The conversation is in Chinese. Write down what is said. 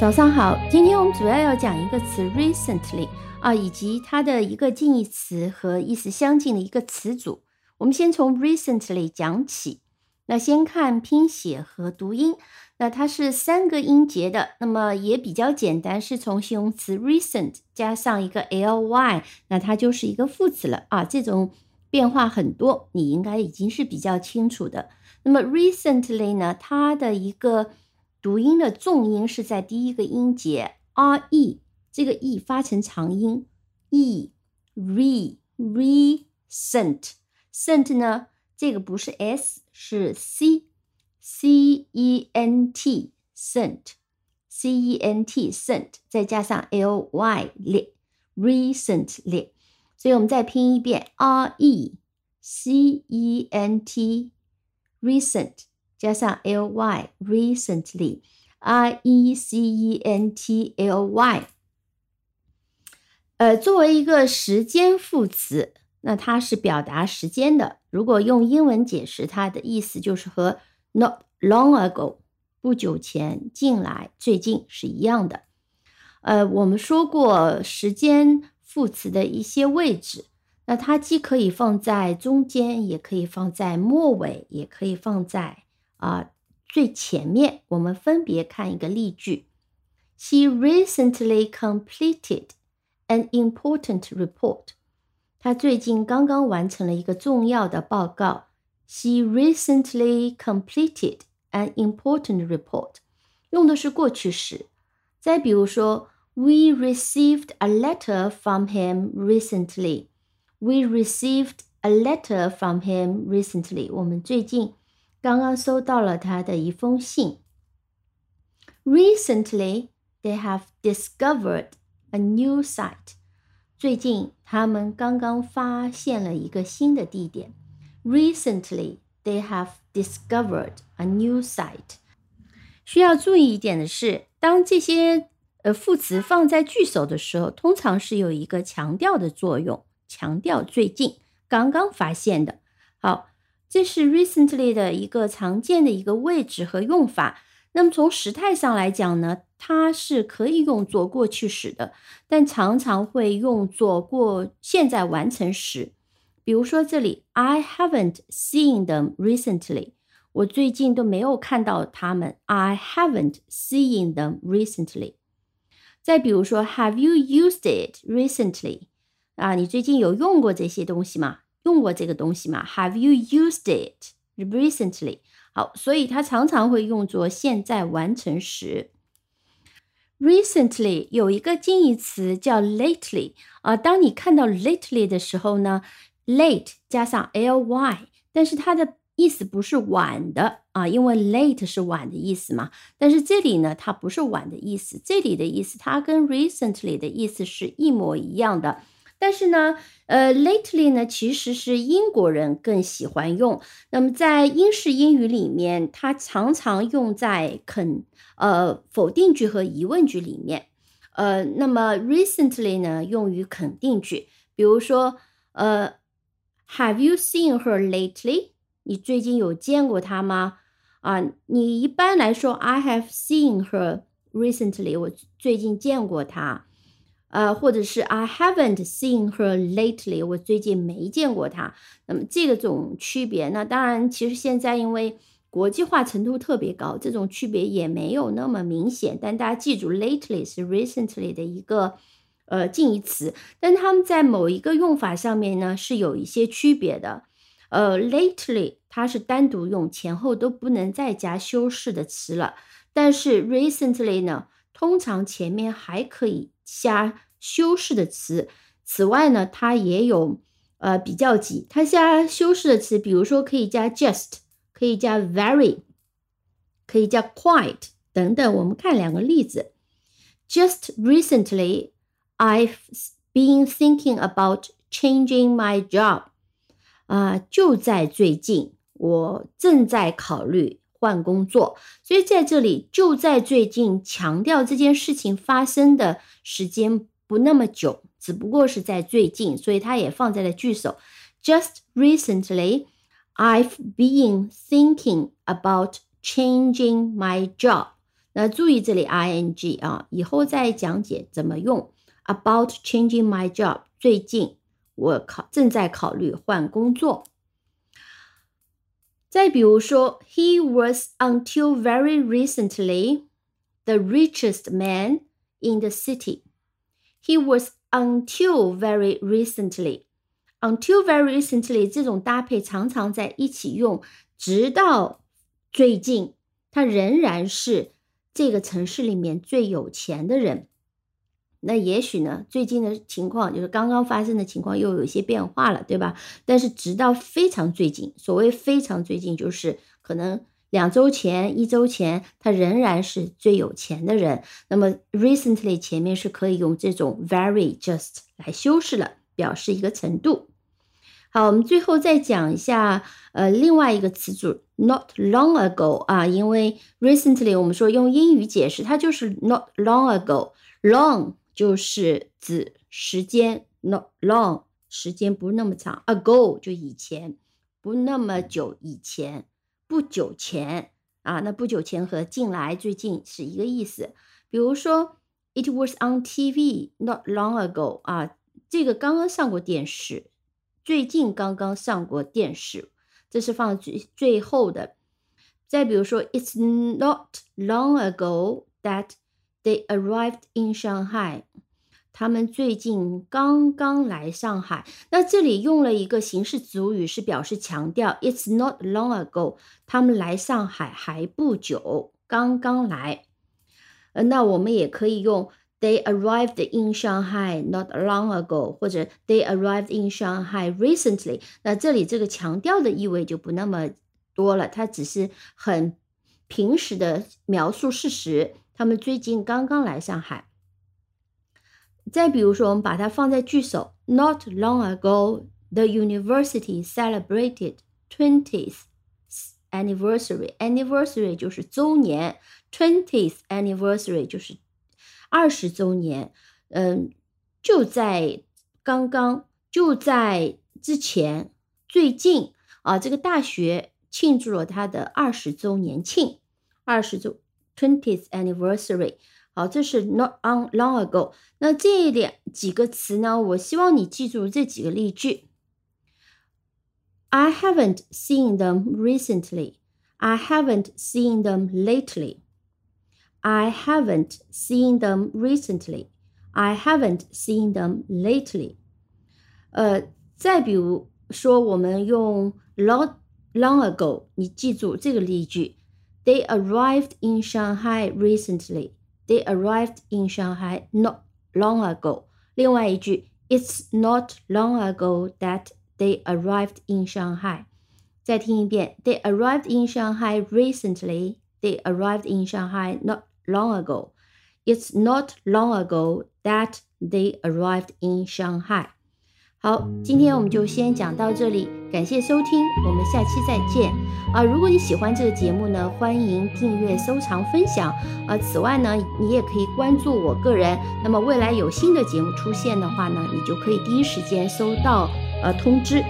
早上好，今天我们主要要讲一个词 recently 啊，以及它的一个近义词和意思相近的一个词组。我们先从 recently 讲起。那先看拼写和读音。那它是三个音节的，那么也比较简单，是从形容词 recent 加上一个 ly，那它就是一个副词了啊。这种变化很多，你应该已经是比较清楚的。那么 recently 呢，它的一个读音的重音是在第一个音节 re，这个 e 发成长音 e re recent cent 呢，这个不是 s 是 c c e n t cent c e n t cent 再加上 l y l recently，所以我们再拼一遍 r e c e n t recent。加上 l y recently r e c e n t l y，呃，作为一个时间副词，那它是表达时间的。如果用英文解释，它的意思就是和 not long ago 不久前、近来、最近是一样的。呃，我们说过时间副词的一些位置，那它既可以放在中间，也可以放在末尾，也可以放在。啊，最前面我们分别看一个例句：She recently completed an important report。她最近刚刚完成了一个重要的报告。She recently completed an important report。用的是过去时。再比如说，We received a letter from him recently。We received a letter from him recently。我们最近。 刚刚收到了他的一封信。Recently, they have discovered a new site. 最近，他们刚刚发现了一个新的地点。Recently, they have discovered a new site. 需要注意一点的是，当这些呃副词放在句首的时候，通常是有一个强调的作用，强调最近刚刚发现的。好。这是 recently 的一个常见的一个位置和用法。那么从时态上来讲呢，它是可以用作过去时的，但常常会用作过现在完成时。比如说这里，I haven't seen them recently。我最近都没有看到他们。I haven't seen them recently。再比如说，Have you used it recently？啊，你最近有用过这些东西吗？用过这个东西吗？Have you used it recently？好，所以它常常会用作现在完成时。Recently 有一个近义词叫 lately 啊，当你看到 lately 的时候呢，late 加上 ly，但是它的意思不是晚的啊，因为 late 是晚的意思嘛。但是这里呢，它不是晚的意思，这里的意思它跟 recently 的意思是一模一样的。但是呢，呃，lately 呢，其实是英国人更喜欢用。那么在英式英语里面，它常常用在肯呃否定句和疑问句里面。呃，那么 recently 呢，用于肯定句，比如说，呃，Have you seen her lately？你最近有见过她吗？啊，你一般来说，I have seen her recently。我最近见过她。呃，或者是 I haven't seen her lately，我最近没见过她。那么这个种区别，那当然，其实现在因为国际化程度特别高，这种区别也没有那么明显。但大家记住，lately 是 recently 的一个呃近义词，但他们在某一个用法上面呢是有一些区别的。呃，lately 它是单独用，前后都不能再加修饰的词了。但是 recently 呢，通常前面还可以。加修饰的词，此外呢，它也有呃比较级，它加修饰的词，比如说可以加 just，可以加 very，可以加 quite 等等。我们看两个例子，Just recently I've been thinking about changing my job。啊，就在最近，我正在考虑。换工作，所以在这里就在最近强调这件事情发生的时间不那么久，只不过是在最近，所以它也放在了句首。Just recently, I've been thinking about changing my job。那注意这里 ing 啊，以后再讲解怎么用。About changing my job，最近我考正在考虑换工作。再比如说，He was until very recently the richest man in the city. He was until very recently. Until very recently 这种搭配常常在一起用，直到最近，他仍然是这个城市里面最有钱的人。 那也许呢，最近的情况就是刚刚发生的情况又有一些变化了，对吧？但是直到非常最近，所谓非常最近，就是可能两周前、一周前，他仍然是最有钱的人。那么 recently 前面是可以用这种 very just 来修饰了，表示一个程度。好，我们最后再讲一下，呃，另外一个词组 not long ago 啊，因为 recently 我们说用英语解释，它就是 not long ago，long。就是指时间，not long，时间不那么长，ago 就以前，不那么久以前，不久前啊，那不久前和近来、最近是一个意思。比如说，It was on TV not long ago 啊，这个刚刚上过电视，最近刚刚上过电视，这是放最最后的。再比如说，It's not long ago that They arrived in Shanghai。他们最近刚刚来上海。那这里用了一个形式主语，是表示强调。It's not long ago。他们来上海还不久，刚刚来。呃，那我们也可以用 They arrived in Shanghai not long ago，或者 They arrived in Shanghai recently。那这里这个强调的意味就不那么多了，它只是很平时的描述事实。他们最近刚刚来上海。再比如说，我们把它放在句首：Not long ago, the university celebrated twentieth anniversary. Anniversary 就是周年，twentieth anniversary 就是二十周年。嗯，就在刚刚，就在之前，最近啊，这个大学庆祝了它的二十周年庆，二十周。Twentieth anniversary，好，这是 not on long ago。那这两几个词呢？我希望你记住这几个例句。I haven't seen them recently. I haven't seen them lately. I haven't seen them recently. I haven't seen them lately. 呃，再比如说，我们用 long long ago，你记住这个例句。 They arrived in Shanghai recently. They arrived in Shanghai not long ago. 另外一句，It's not long ago that they arrived in Shanghai. 再听一遍，They arrived in Shanghai recently. They arrived in Shanghai not long ago. It's not long ago that they arrived in Shanghai. 好，今天我们就先讲到这里，感谢收听，我们下期再见啊！如果你喜欢这个节目呢，欢迎订阅、收藏、分享啊！此外呢，你也可以关注我个人，那么未来有新的节目出现的话呢，你就可以第一时间收到呃通知。